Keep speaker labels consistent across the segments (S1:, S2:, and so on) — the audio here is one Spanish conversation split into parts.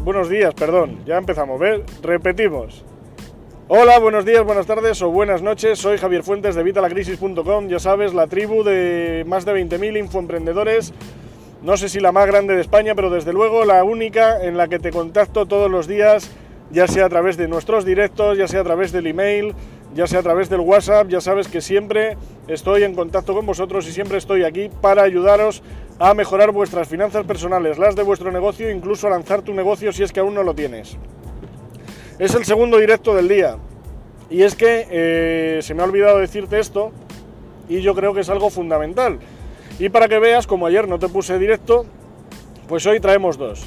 S1: Buenos días, perdón, ya empezamos, ¿ver? Repetimos. Hola, buenos días, buenas tardes o buenas noches. Soy Javier Fuentes de Vitalacrisis.com. Ya sabes, la tribu de más de 20.000 infoemprendedores. No sé si la más grande de España, pero desde luego la única en la que te contacto todos los días, ya sea a través de nuestros directos, ya sea a través del email, ya sea a través del WhatsApp. Ya sabes que siempre estoy en contacto con vosotros y siempre estoy aquí para ayudaros a mejorar vuestras finanzas personales, las de vuestro negocio, incluso a lanzar tu negocio si es que aún no lo tienes. Es el segundo directo del día. Y es que eh, se me ha olvidado decirte esto y yo creo que es algo fundamental. Y para que veas, como ayer no te puse directo, pues hoy traemos dos.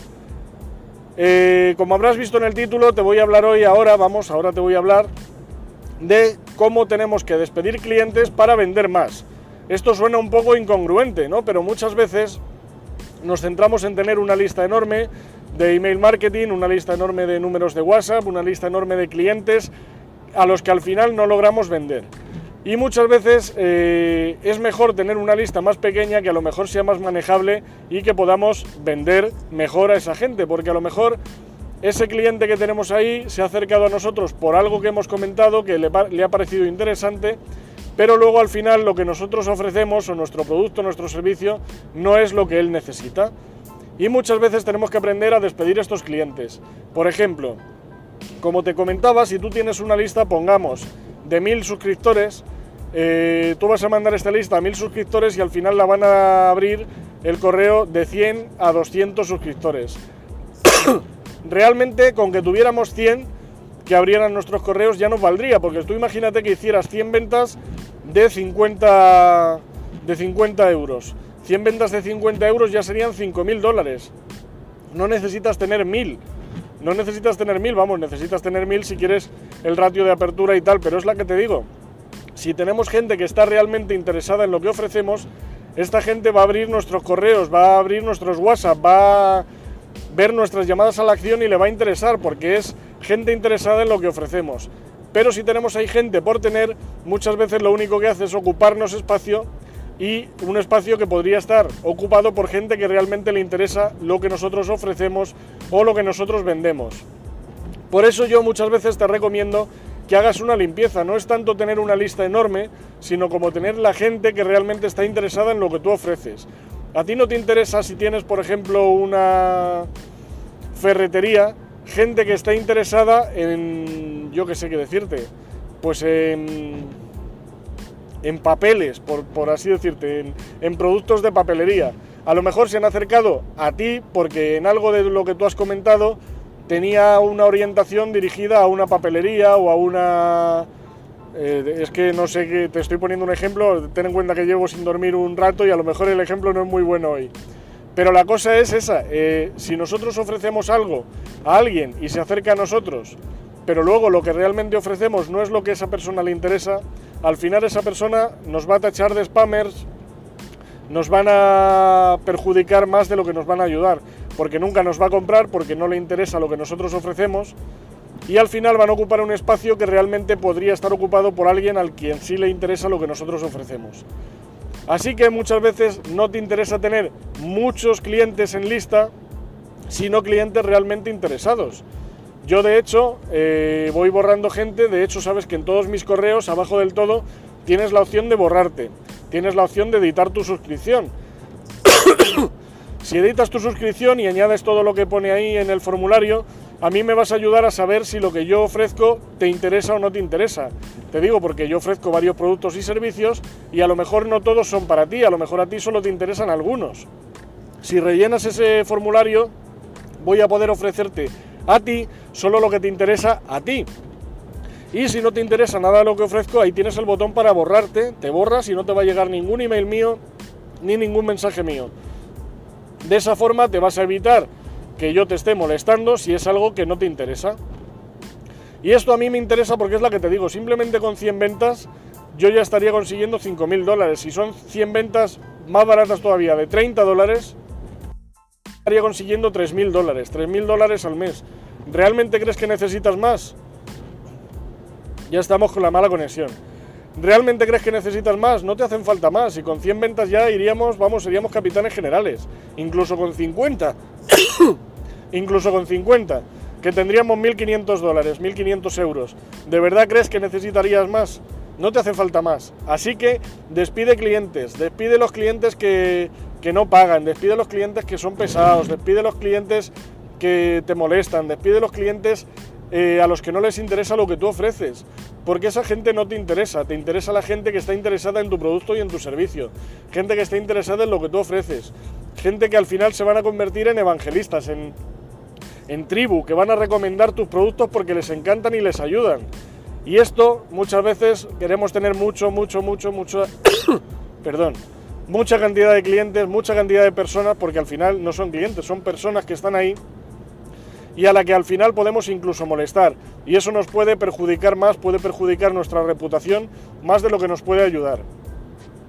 S1: Eh, como habrás visto en el título, te voy a hablar hoy, ahora, vamos, ahora te voy a hablar de cómo tenemos que despedir clientes para vender más. Esto suena un poco incongruente, ¿no? Pero muchas veces nos centramos en tener una lista enorme de email marketing, una lista enorme de números de WhatsApp, una lista enorme de clientes a los que al final no logramos vender. Y muchas veces eh, es mejor tener una lista más pequeña que a lo mejor sea más manejable y que podamos vender mejor a esa gente, porque a lo mejor ese cliente que tenemos ahí se ha acercado a nosotros por algo que hemos comentado que le, ha parecido interesante, pero luego al final lo que nosotros ofrecemos o nuestro producto, nuestro servicio, no es lo que él necesita. Y muchas veces tenemos que aprender a despedir a estos clientes. Por ejemplo, como te comentaba, si tú tienes una lista, pongamos, de mil suscriptores, eh, tú vas a mandar esta lista a mil suscriptores y al final la van a abrir el correo de 100 a 200 suscriptores. Realmente con que tuviéramos 100 que abrieran nuestros correos ya nos valdría, porque tú imagínate que hicieras 100 ventas de 50, de 50 euros. 100 ventas de 50 euros ya serían 5.000 dólares. No necesitas tener 1.000. No necesitas tener 1.000, vamos, necesitas tener 1.000 si quieres el ratio de apertura y tal, pero es la que te digo. Si tenemos gente que está realmente interesada en lo que ofrecemos, esta gente va a abrir nuestros correos, va a abrir nuestros WhatsApp, va a ver nuestras llamadas a la acción y le va a interesar porque es gente interesada en lo que ofrecemos. Pero si tenemos ahí gente por tener, muchas veces lo único que hace es ocuparnos espacio y un espacio que podría estar ocupado por gente que realmente le interesa lo que nosotros ofrecemos o lo que nosotros vendemos. Por eso yo muchas veces te recomiendo que hagas una limpieza. No es tanto tener una lista enorme, sino como tener la gente que realmente está interesada en lo que tú ofreces. A ti no te interesa si tienes, por ejemplo, una ferretería, gente que está interesada en, yo qué sé qué decirte, pues en en papeles, por, así decirte, en, productos de papelería. A lo mejor se han acercado a ti porque en algo de lo que tú has comentado tenía una orientación dirigida a una papelería o a una... Eh, es que no sé, que te estoy poniendo un ejemplo, ten en cuenta que llevo sin dormir un rato y a lo mejor el ejemplo no es muy bueno hoy. Pero la cosa es esa, eh, si nosotros ofrecemos algo a alguien y se acerca a nosotros, pero luego lo que realmente ofrecemos no es lo que a esa persona le interesa, al final esa persona nos va a tachar de spammers, nos van a perjudicar más de lo que nos van a ayudar, porque nunca nos va a comprar, porque no le interesa lo que nosotros ofrecemos, y al final van a ocupar un espacio que realmente podría estar ocupado por alguien al quien sí le interesa lo que nosotros ofrecemos. Así que muchas veces no te interesa tener muchos clientes en lista, sino clientes realmente interesados. Yo de hecho eh, voy borrando gente, de hecho sabes que en todos mis correos, abajo del todo, tienes la opción de borrarte, tienes la opción de editar tu suscripción. si editas tu suscripción y añades todo lo que pone ahí en el formulario, a mí me vas a ayudar a saber si lo que yo ofrezco te interesa o no te interesa. Te digo porque yo ofrezco varios productos y servicios y a lo mejor no todos son para ti, a lo mejor a ti solo te interesan algunos. Si rellenas ese formulario, voy a poder ofrecerte a ti solo lo que te interesa a ti. Y si no te interesa nada de lo que ofrezco, ahí tienes el botón para borrarte, te borras y no te va a llegar ningún email mío ni ningún mensaje mío. De esa forma te vas a evitar que yo te esté molestando si es algo que no te interesa. Y esto a mí me interesa porque es la que te digo, simplemente con 100 ventas yo ya estaría consiguiendo 5.000 dólares. Si son 100 ventas más baratas todavía de 30 dólares, estaría consiguiendo 3.000 dólares, 3.000 dólares al mes. ¿Realmente crees que necesitas más? Ya estamos con la mala conexión. ¿Realmente crees que necesitas más? No te hacen falta más. Y con 100 ventas ya iríamos, vamos, seríamos capitanes generales. Incluso con 50. incluso con 50, que tendríamos 1.500 dólares, 1.500 euros. ¿De verdad crees que necesitarías más? No te hace falta más. Así que despide clientes, despide los clientes que, que no pagan, despide los clientes que son pesados, despide los clientes que te molestan, despide los clientes eh, a los que no les interesa lo que tú ofreces, porque esa gente no te interesa, te interesa la gente que está interesada en tu producto y en tu servicio, gente que está interesada en lo que tú ofreces, gente que al final se van a convertir en evangelistas, en, en tribu, que van a recomendar tus productos porque les encantan y les ayudan. Y esto muchas veces queremos tener mucho, mucho, mucho, mucho, perdón, mucha cantidad de clientes, mucha cantidad de personas, porque al final no son clientes, son personas que están ahí y a la que al final podemos incluso molestar. Y eso nos puede perjudicar más, puede perjudicar nuestra reputación más de lo que nos puede ayudar.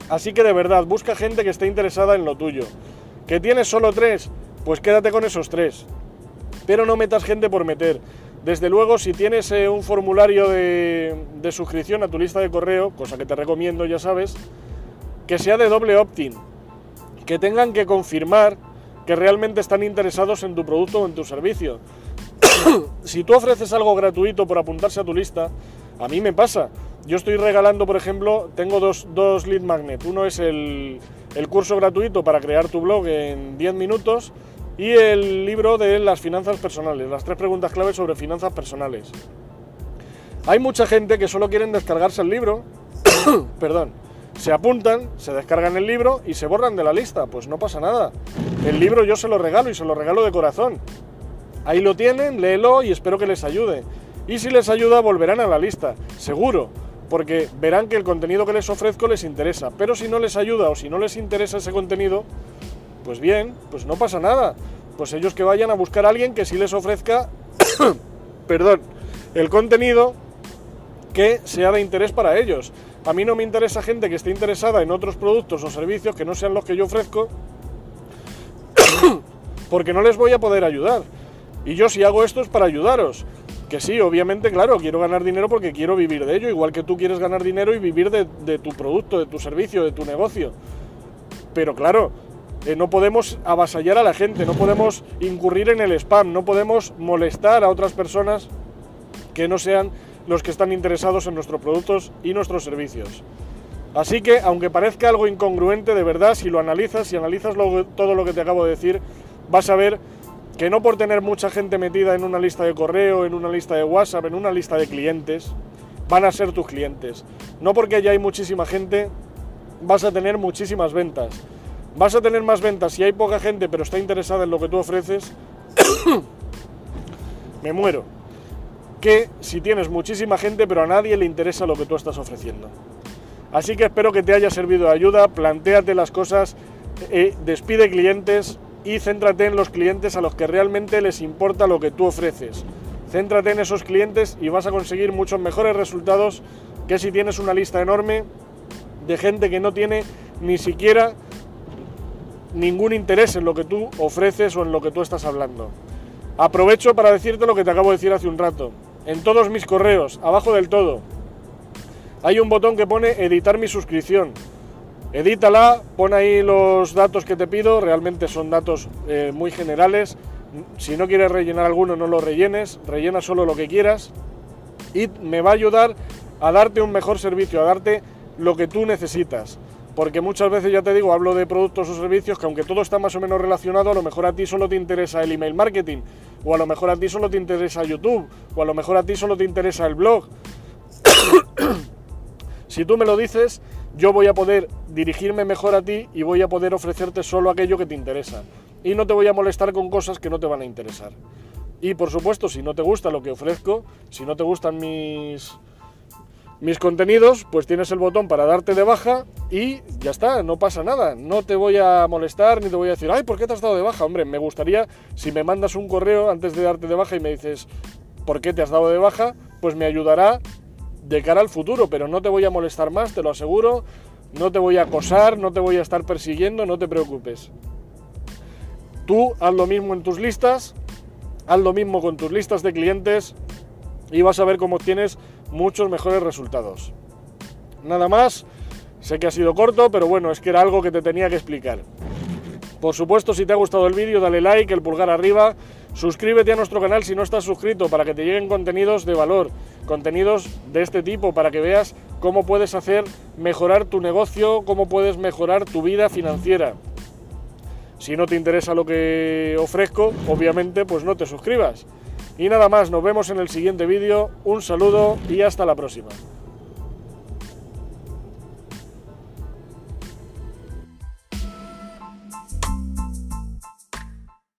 S1: Así que de verdad, busca gente que esté interesada en lo tuyo. ¿Que tienes solo tres? Pues quédate con esos tres. Pero no metas gente por meter. Desde luego, si tienes eh, un formulario de, suscripción a tu lista de correo, cosa que te recomiendo, ya sabes, que sea de doble opt-in. Que tengan que confirmar que realmente están interesados en tu producto o en tu servicio. si tú ofreces algo gratuito por apuntarse a tu lista, a mí me pasa. Yo estoy regalando, por ejemplo, tengo dos, dos lead magnets. Uno es el, el curso gratuito para crear tu blog en 10 minutos y el libro de las finanzas personales, las tres preguntas claves sobre finanzas personales. Hay mucha gente que solo quieren descargarse el libro, perdón, se apuntan, se descargan el libro y se borran de la lista. Pues no pasa nada. El libro yo se lo regalo y se lo regalo de corazón. Ahí lo tienen, léelo y espero que les ayude. Y si les ayuda, volverán a la lista, seguro, porque verán que el contenido que les ofrezco les interesa. Pero si no les ayuda o si no les interesa ese contenido, pues bien, pues no pasa nada. Pues ellos que vayan a buscar a alguien que sí les ofrezca, perdón, el contenido que sea de interés para ellos. A mí no me interesa gente que esté interesada en otros productos o servicios que no sean los que yo ofrezco, porque no les voy a poder ayudar. Y yo si hago esto es para ayudaros. Que sí, obviamente, claro, quiero ganar dinero porque quiero vivir de ello, igual que tú quieres ganar dinero y vivir de, tu producto, de tu servicio, de tu negocio. Pero claro, eh, no podemos avasallar a la gente, no podemos incurrir en el spam, no podemos molestar a otras personas que no sean los que están interesados en nuestros productos y nuestros servicios. Así que, aunque parezca algo incongruente, de verdad, si lo analizas, si analizas todo lo que te acabo de decir, vas a ver que no por tener mucha gente metida en una lista de correo, en una lista de WhatsApp, en una lista de clientes, van a ser tus clientes. No porque ya hay muchísima gente, vas a tener muchísimas ventas. Vas a tener más ventas si hay poca gente pero está interesada en lo que tú ofreces. Me muero que si tienes muchísima gente pero a nadie le interesa lo que tú estás ofreciendo. Así que espero que te haya servido de ayuda, planteate las cosas, eh, despide clientes y céntrate en los clientes a los que realmente les importa lo que tú ofreces. Céntrate en esos clientes y vas a conseguir muchos mejores resultados que si tienes una lista enorme de gente que no tiene ni siquiera ningún interés en lo que tú ofreces o en lo que tú estás hablando. Aprovecho para decirte lo que te acabo de decir hace un rato en todos mis correos, abajo del todo, hay un botón que pone editar mi suscripción. Edítala, pon ahí los datos que te pido, realmente son datos eh, muy generales. Si no quieres rellenar alguno, no lo rellenes, rellena solo lo que quieras y me va a ayudar a darte un mejor servicio, a darte lo que tú necesitas. Porque muchas veces, ya te digo, hablo de productos o servicios que aunque todo está más o menos relacionado, a lo mejor a ti solo te interesa el email marketing, o a lo mejor a ti solo te interesa YouTube, o a lo mejor a ti solo te interesa el blog. si tú me lo dices, yo voy a poder dirigirme mejor a ti y voy a poder ofrecerte solo aquello que te interesa. Y no te voy a molestar con cosas que no te van a interesar. Y por supuesto, si no te gusta lo que ofrezco, si no te gustan mis, mis contenidos, pues tienes el botón para darte de baja y ya está, no pasa nada. No te voy a molestar ni te voy a decir, ay, ¿por qué te has dado de baja? Hombre, me gustaría, si me mandas un correo antes de darte de baja y me dices, ¿por qué te has dado de baja? Pues me ayudará de cara al futuro, pero no te voy a molestar más, te lo aseguro. No te voy a acosar, no te voy a estar persiguiendo, no te preocupes. Tú haz lo mismo en tus listas, haz lo mismo con tus listas de clientes y vas a ver cómo tienes muchos mejores resultados. Nada más, sé que ha sido corto, pero bueno, es que era algo que te tenía que explicar. Por supuesto, si te ha gustado el vídeo, dale like, el pulgar arriba, Suscríbete a nuestro canal si no estás suscrito para que te lleguen contenidos de valor, contenidos de este tipo, para que veas cómo puedes hacer mejorar tu negocio, cómo puedes mejorar tu vida financiera. Si no te interesa lo que ofrezco, obviamente pues no te suscribas. Y nada más, nos vemos en el siguiente vídeo, un saludo y hasta la próxima.